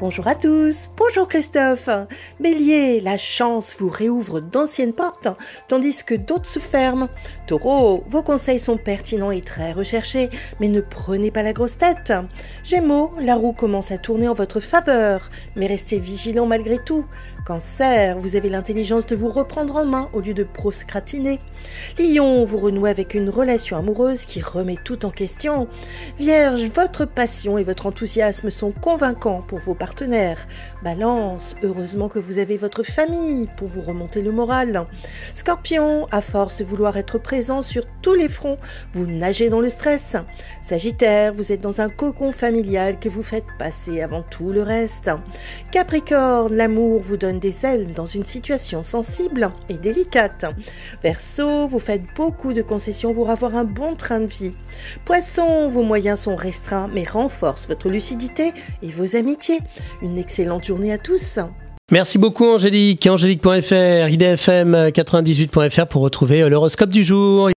Bonjour à tous, bonjour Christophe. Bélier, la chance vous réouvre d'anciennes portes, tandis que d'autres se ferment. Taureau, vos conseils sont pertinents et très recherchés, mais ne prenez pas la grosse tête. Gémeaux, la roue commence à tourner en votre faveur, mais restez vigilant malgré tout. Cancer, vous avez l'intelligence de vous reprendre en main au lieu de proscratiner. Lion, vous renouez avec une relation amoureuse qui remet tout en question. Vierge, votre passion et votre enthousiasme sont convaincants pour vos partenaires. Balance, heureusement que vous avez votre famille pour vous remonter le moral. Scorpion, à force de vouloir être présent sur tous les fronts, vous nagez dans le stress. Sagittaire, vous êtes dans un cocon familial que vous faites passer avant tout le reste. Capricorne, l'amour vous donne des ailes dans une situation sensible et délicate. Verseau, vous faites beaucoup de concessions pour avoir un bon train de vie. Poisson, vos moyens sont restreints mais renforcent votre lucidité et vos amitiés. Une excellente journée à tous. Merci beaucoup Angélique. Angélique.fr, idfm98.fr pour retrouver l'horoscope du jour.